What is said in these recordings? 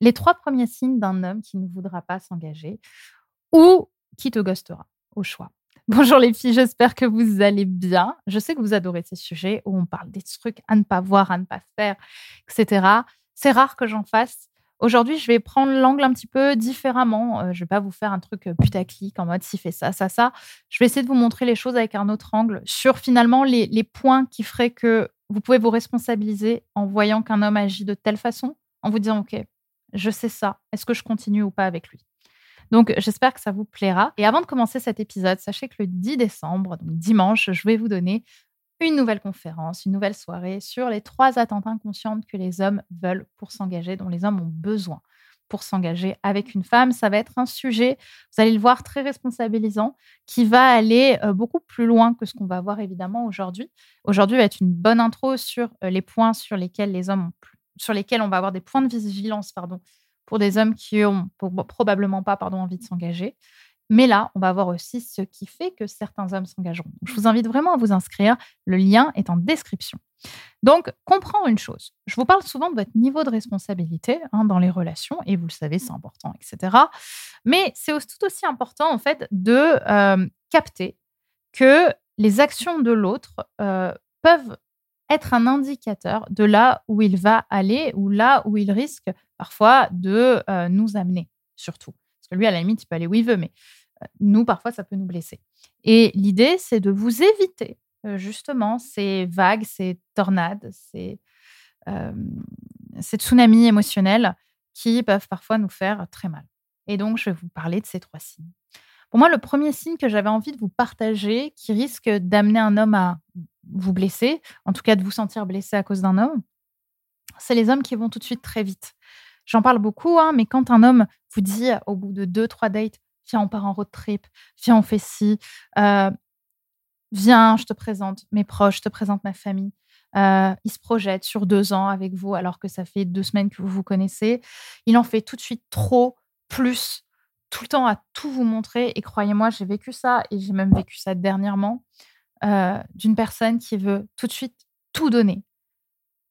les trois premiers signes d'un homme qui ne voudra pas s'engager ou qui te ghostera, au choix. Bonjour les filles, j'espère que vous allez bien. Je sais que vous adorez ces sujets où on parle des trucs à ne pas voir, à ne pas faire, etc. C'est rare que j'en fasse. Aujourd'hui, je vais prendre l'angle un petit peu différemment. Euh, je ne vais pas vous faire un truc euh, putaclic en mode si fait ça, ça, ça. Je vais essayer de vous montrer les choses avec un autre angle sur finalement les, les points qui feraient que vous pouvez vous responsabiliser en voyant qu'un homme agit de telle façon, en vous disant, OK, je sais ça, est-ce que je continue ou pas avec lui? Donc, j'espère que ça vous plaira. Et avant de commencer cet épisode, sachez que le 10 décembre, donc dimanche, je vais vous donner une nouvelle conférence, une nouvelle soirée sur les trois attentes inconscientes que les hommes veulent pour s'engager, dont les hommes ont besoin pour s'engager avec une femme. Ça va être un sujet, vous allez le voir, très responsabilisant, qui va aller euh, beaucoup plus loin que ce qu'on va voir évidemment aujourd'hui. Aujourd'hui va être une bonne intro sur euh, les points sur lesquels les hommes ont sur lesquels on va avoir des points de vigilance pardon, pour des hommes qui ont probablement pas pardon, envie de s'engager. Mais là, on va voir aussi ce qui fait que certains hommes s'engageront. je vous invite vraiment à vous inscrire. Le lien est en description. Donc, comprends une chose. Je vous parle souvent de votre niveau de responsabilité hein, dans les relations, et vous le savez, c'est important, etc. Mais c'est tout aussi important, en fait, de euh, capter que les actions de l'autre euh, peuvent être un indicateur de là où il va aller ou là où il risque parfois de euh, nous amener, surtout. Parce que lui, à la limite, il peut aller où il veut, mais euh, nous, parfois, ça peut nous blesser. Et l'idée, c'est de vous éviter euh, justement ces vagues, ces tornades, ces, ces tsunamis émotionnels qui peuvent parfois nous faire très mal. Et donc, je vais vous parler de ces trois signes. Pour moi, le premier signe que j'avais envie de vous partager, qui risque d'amener un homme à vous blesser, en tout cas de vous sentir blessé à cause d'un homme, c'est les hommes qui vont tout de suite très vite. J'en parle beaucoup, hein, mais quand un homme vous dit au bout de deux, trois dates, viens, on part en road trip, viens, on fait ci, euh, viens, je te présente mes proches, je te présente ma famille. Euh, il se projette sur deux ans avec vous alors que ça fait deux semaines que vous vous connaissez. Il en fait tout de suite trop, plus, tout le temps à tout vous montrer. Et croyez-moi, j'ai vécu ça et j'ai même vécu ça dernièrement. Euh, d'une personne qui veut tout de suite tout donner.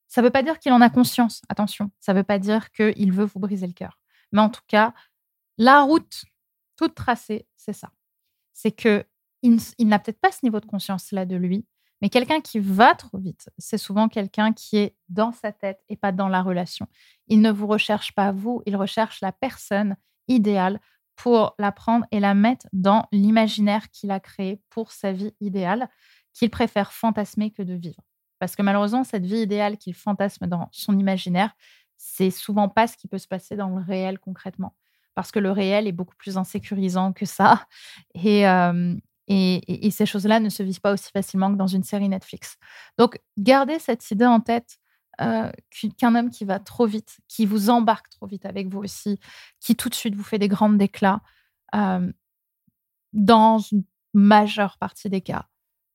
Ça ne veut pas dire qu'il en a conscience, attention. Ça ne veut pas dire qu'il veut vous briser le cœur. Mais en tout cas, la route toute tracée, c'est ça. C'est que il, n'a peut-être pas ce niveau de conscience-là de lui, mais quelqu'un qui va trop vite, c'est souvent quelqu'un qui est dans sa tête et pas dans la relation. Il ne vous recherche pas vous, il recherche la personne idéale pour la prendre et la mettre dans l'imaginaire qu'il a créé pour sa vie idéale, qu'il préfère fantasmer que de vivre. Parce que malheureusement, cette vie idéale qu'il fantasme dans son imaginaire, c'est souvent pas ce qui peut se passer dans le réel concrètement. Parce que le réel est beaucoup plus insécurisant que ça. Et, euh, ces choses-là ne se vivent pas aussi facilement que dans une série Netflix. Donc, gardez cette idée en tête euh, qu'un homme qui va trop vite, qui vous embarque trop vite avec vous aussi, qui tout de suite vous fait des grandes déclats, euh, dans une majeure partie des cas,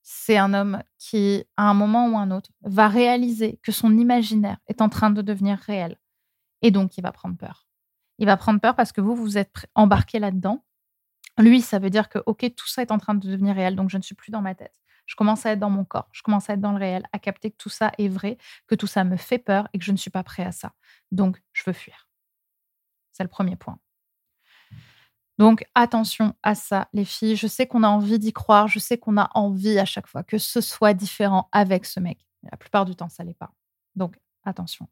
c'est un homme qui, à un moment ou un autre, va réaliser que son imaginaire est en train de devenir réel. Et donc, il va prendre peur. Il va prendre peur parce que vous, vous êtes embarqué là-dedans. Lui, ça veut dire que, OK, tout ça est en train de devenir réel, donc je ne suis plus dans ma tête. Je commence à être dans mon corps, je commence à être dans le réel, à capter que tout ça est vrai, que tout ça me fait peur et que je ne suis pas prêt à ça. Donc, je veux fuir. C'est le premier point. Donc, attention à ça, les filles. Je sais qu'on a envie d'y croire, je sais qu'on a envie à chaque fois que ce soit différent avec ce mec. la plupart du temps, ça l'est pas. Donc, attention.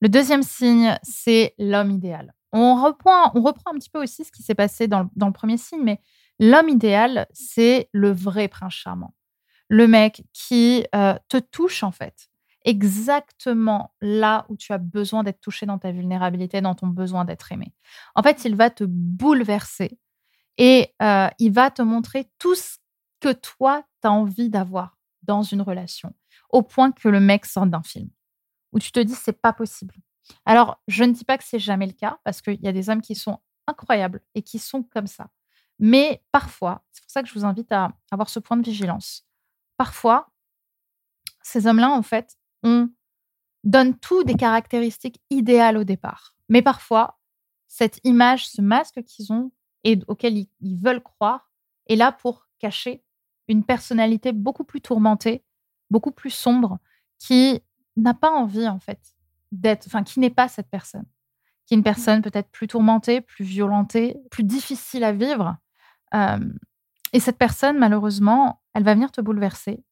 Le deuxième signe, c'est l'homme idéal. On reprend, on reprend un petit peu aussi ce qui s'est passé dans le premier signe, mais L'homme idéal, c'est le vrai prince charmant. Le mec qui euh, te touche en fait exactement là où tu as besoin d'être touché dans ta vulnérabilité, dans ton besoin d'être aimé. En fait, il va te bouleverser et euh, il va te montrer tout ce que toi, tu as envie d'avoir dans une relation, au point que le mec sort d'un film, où tu te dis, c'est pas possible. Alors, je ne dis pas que c'est jamais le cas, parce qu'il y a des hommes qui sont incroyables et qui sont comme ça. Mais parfois, c'est pour ça que je vous invite à avoir ce point de vigilance. Parfois, ces hommes-là, en fait, on donne tout des caractéristiques idéales au départ. Mais parfois, cette image, ce masque qu'ils ont et auquel ils, veulent croire, est là pour cacher une personnalité beaucoup plus tourmentée, beaucoup plus sombre, qui n'a pas envie, en fait, d'être, enfin, qui n'est pas cette personne, qui est une personne peut-être plus tourmentée, plus violentée, plus difficile à vivre. Et cette personne, malheureusement, elle va venir te bouleverser.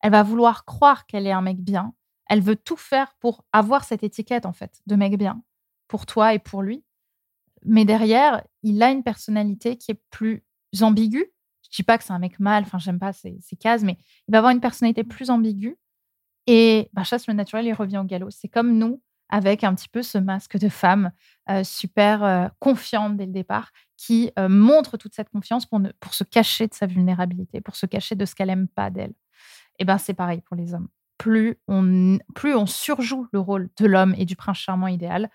Elle va vouloir croire qu'elle est un mec bien. Elle veut tout faire pour avoir cette étiquette, en fait, de mec bien, pour toi et pour lui. Mais derrière, il a une personnalité qui est plus ambiguë. Je dis pas que c'est un mec mal, enfin, j'aime pas ces, cases, mais il va avoir une personnalité plus ambiguë. Et bah, chasse le naturel, il revient au galop. C'est comme nous, avec un petit peu ce masque de femme euh, super euh, confiante dès le départ, qui euh, montre toute cette confiance pour, se cacher de sa vulnérabilité, pour se cacher de ce qu'elle aime pas d'elle. Et ben c'est pareil pour les hommes. Plus on, plus on surjoue le rôle de l'homme et du prince charmant idéal,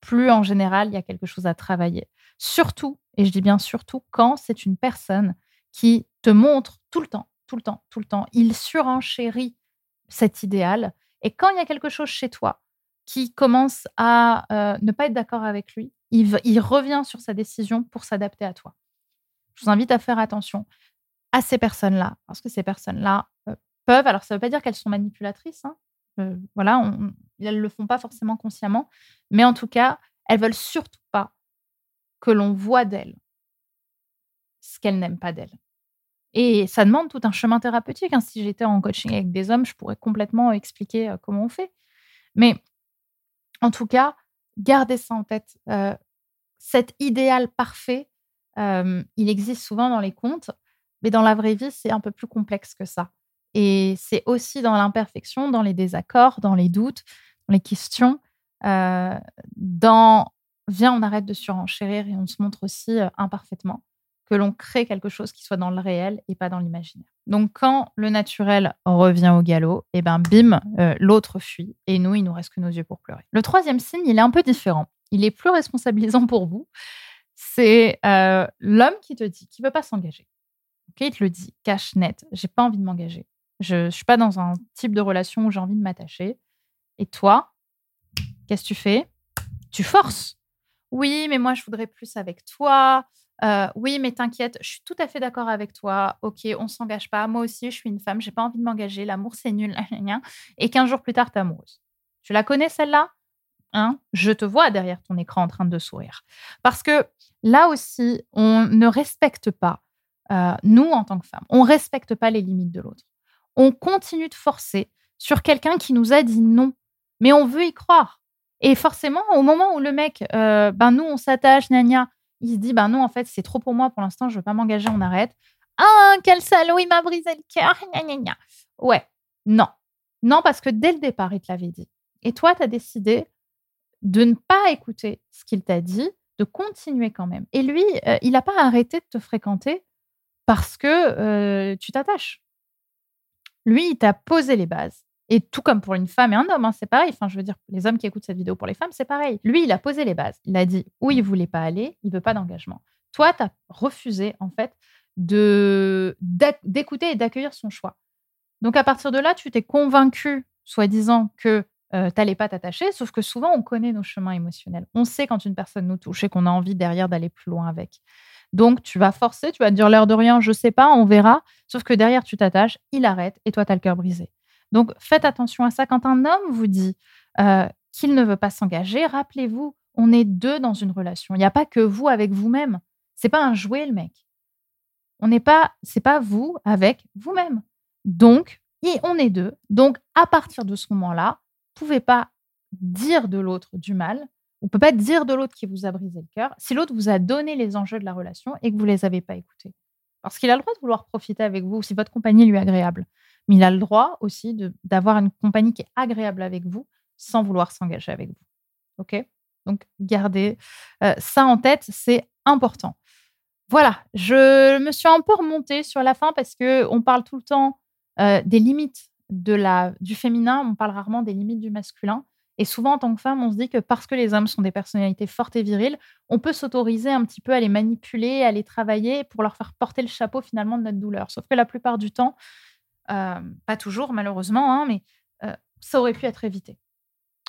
plus en général il y a quelque chose à travailler. Surtout, et je dis bien surtout, quand c'est une personne qui te montre tout le temps, tout le temps, tout le temps, il surenchérit cet idéal. Et quand il y a quelque chose chez toi qui commence à euh, ne pas être d'accord avec lui, il, revient sur sa décision pour s'adapter à toi. Je vous invite à faire attention à ces personnes-là, parce que ces personnes-là euh, peuvent, alors ça ne veut pas dire qu'elles sont manipulatrices, hein, euh, voilà, elles ne le font pas forcément consciemment, mais en tout cas, elles veulent surtout pas que l'on voit d'elles ce qu'elles n'aiment pas d'elles. Et ça demande tout un chemin thérapeutique. Hein. Si j'étais en coaching avec des hommes, je pourrais complètement expliquer comment on fait. Mais en tout cas, gardez ça en tête. cet idéal parfait, il existe souvent dans les contes, mais dans la vraie vie, c'est un peu plus complexe que ça. Et c'est aussi dans l'imperfection, dans les désaccords, dans les doutes, dans les questions, dans viens, on arrête de surenchérir et on se montre aussi imparfaitement que l'on crée quelque chose qui soit dans le réel et pas dans l'imaginaire. Donc quand le naturel revient au galop, et eh ben bim, euh, l'autre fuit et nous, il nous reste que nos yeux pour pleurer. Le troisième signe, il est un peu différent. Il est plus responsabilisant pour vous. C'est euh, l'homme qui te dit qu'il veut pas s'engager. Ok, il te le dit, cache net. J'ai pas envie de m'engager. Je, ne suis pas dans un type de relation où j'ai envie de m'attacher. Et toi, qu'est-ce que tu fais? Tu forces. Oui, mais moi je voudrais plus avec toi. Euh, oui, mais t'inquiète, je suis tout à fait d'accord avec toi. Ok, on s'engage pas. Moi aussi, je suis une femme, j'ai pas envie de m'engager. L'amour, c'est nul. Et 15 jours plus tard, t'es amoureuse. Tu la connais celle-là? Hein? Je te vois derrière ton écran en train de sourire. Parce que là aussi, on ne respecte pas, euh, nous en tant que femmes, on respecte pas les limites de l'autre. On continue de forcer sur quelqu'un qui nous a dit non, mais on veut y croire. Et forcément, au moment où le mec, euh, ben nous, on s'attache, gna il se dit bah non en fait c'est trop pour moi pour l'instant je veux pas m'engager on arrête. Ah quel salaud il m'a brisé le cœur ouais non. Non parce que dès le départ il te l'avait dit. Et toi tu as décidé de ne pas écouter ce qu'il t'a dit de continuer quand même. Et lui euh, il n'a pas arrêté de te fréquenter parce que euh, tu t'attaches. Lui il t'a posé les bases et tout comme pour une femme et un homme, hein, c'est pareil. Enfin, je veux dire, les hommes qui écoutent cette vidéo pour les femmes, c'est pareil. Lui, il a posé les bases. Il a dit où il voulait pas aller, il veut pas d'engagement. Toi, tu as refusé, en fait, de d'écouter et d'accueillir son choix. Donc, à partir de là, tu t'es convaincu, soi-disant, que euh, tu n'allais pas t'attacher, sauf que souvent, on connaît nos chemins émotionnels. On sait quand une personne nous touche et qu'on a envie derrière d'aller plus loin avec. Donc, tu vas forcer, tu vas te dire l'air de rien, je sais pas, on verra. Sauf que derrière, tu t'attaches, il arrête et toi, tu as le cœur brisé. Donc, faites attention à ça. Quand un homme vous dit euh, qu'il ne veut pas s'engager, rappelez-vous, on est deux dans une relation. Il n'y a pas que vous avec vous-même. C'est pas un jouet, le mec. On n'est pas, c'est pas vous avec vous-même. Donc, on est deux. Donc, à partir de ce moment-là, vous pouvez pas dire de l'autre du mal. On peut pas dire de l'autre qui vous a brisé le cœur si l'autre vous a donné les enjeux de la relation et que vous les avez pas écoutés. Parce qu'il a le droit de vouloir profiter avec vous si votre compagnie lui est agréable mais il a le droit aussi d'avoir une compagnie qui est agréable avec vous sans vouloir s'engager avec vous. OK? Donc, gardez euh, ça en tête, c'est important. Voilà, je me suis un peu remontée sur la fin parce qu'on parle tout le temps euh, des limites de la, du féminin, on parle rarement des limites du masculin. Et souvent, en tant que femme, on se dit que parce que les hommes sont des personnalités fortes et viriles, on peut s'autoriser un petit peu à les manipuler, à les travailler pour leur faire porter le chapeau finalement de notre douleur. Sauf que la plupart du temps, pas toujours, malheureusement, hein, mais euh, ça aurait pu être évité.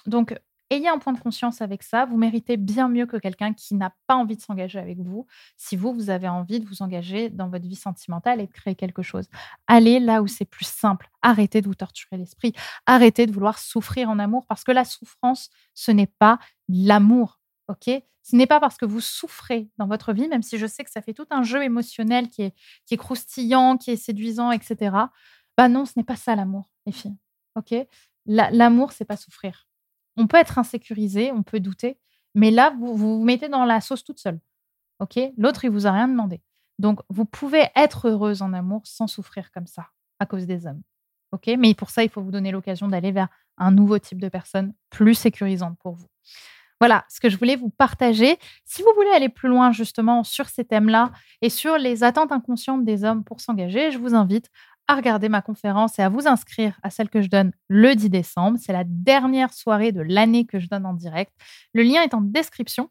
Donc, ayez un point de conscience avec ça. Vous méritez bien mieux que quelqu'un qui n'a pas envie de s'engager avec vous. Si vous, vous avez envie de vous engager dans votre vie sentimentale et de créer quelque chose, allez là où c'est plus simple. Arrêtez de vous torturer l'esprit. Arrêtez de vouloir souffrir en amour parce que la souffrance, ce n'est pas l'amour. OK? Ce n'est pas parce que vous souffrez dans votre vie, même si je sais que ça fait tout un jeu émotionnel qui est croustillant, qui est séduisant, etc. Bah non, ce n'est pas ça l'amour, les filles. OK? L'amour, c'est pas souffrir. On peut être insécurisé, on peut douter, mais là, vous vous, mettez dans la sauce toute seule. OK? L'autre, il vous a rien demandé. Donc, vous pouvez être heureuse en amour sans souffrir comme ça à cause des hommes. OK? Mais pour ça, il faut vous donner l'occasion d'aller vers un nouveau type de personne plus sécurisante pour vous. Voilà ce que je voulais vous partager. Si vous voulez aller plus loin justement sur ces thèmes-là et sur les attentes inconscientes des hommes pour s'engager, je vous invite à regarder ma conférence et à vous inscrire à celle que je donne le 10 décembre. C'est la dernière soirée de l'année que je donne en direct. Le lien est en description.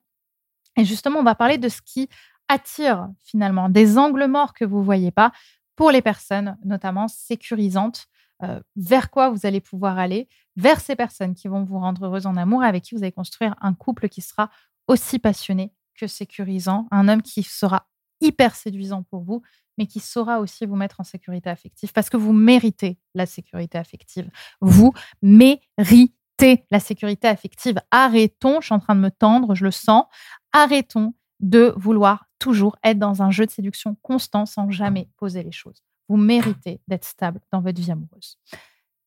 Et justement, on va parler de ce qui attire finalement des angles morts que vous ne voyez pas pour les personnes, notamment sécurisantes, euh, vers quoi vous allez pouvoir aller, vers ces personnes qui vont vous rendre heureuse en amour et avec qui vous allez construire un couple qui sera aussi passionné que sécurisant, un homme qui sera hyper séduisant pour vous, mais qui saura aussi vous mettre en sécurité affective parce que vous méritez la sécurité affective. Vous méritez la sécurité affective. Arrêtons, je suis en train de me tendre, je le sens, arrêtons de vouloir toujours être dans un jeu de séduction constant sans jamais poser les choses. Vous méritez d'être stable dans votre vie amoureuse.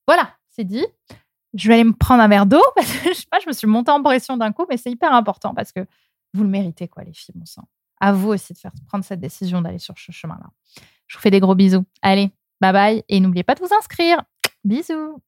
Voilà, c'est dit. Je vais aller me prendre un verre d'eau parce que je sais pas, je me suis montée en pression d'un coup, mais c'est hyper important parce que vous le méritez, quoi, les filles, mon sang à vous aussi de faire prendre cette décision d'aller sur ce chemin-là. Je vous fais des gros bisous. Allez, bye bye et n'oubliez pas de vous inscrire. Bisous.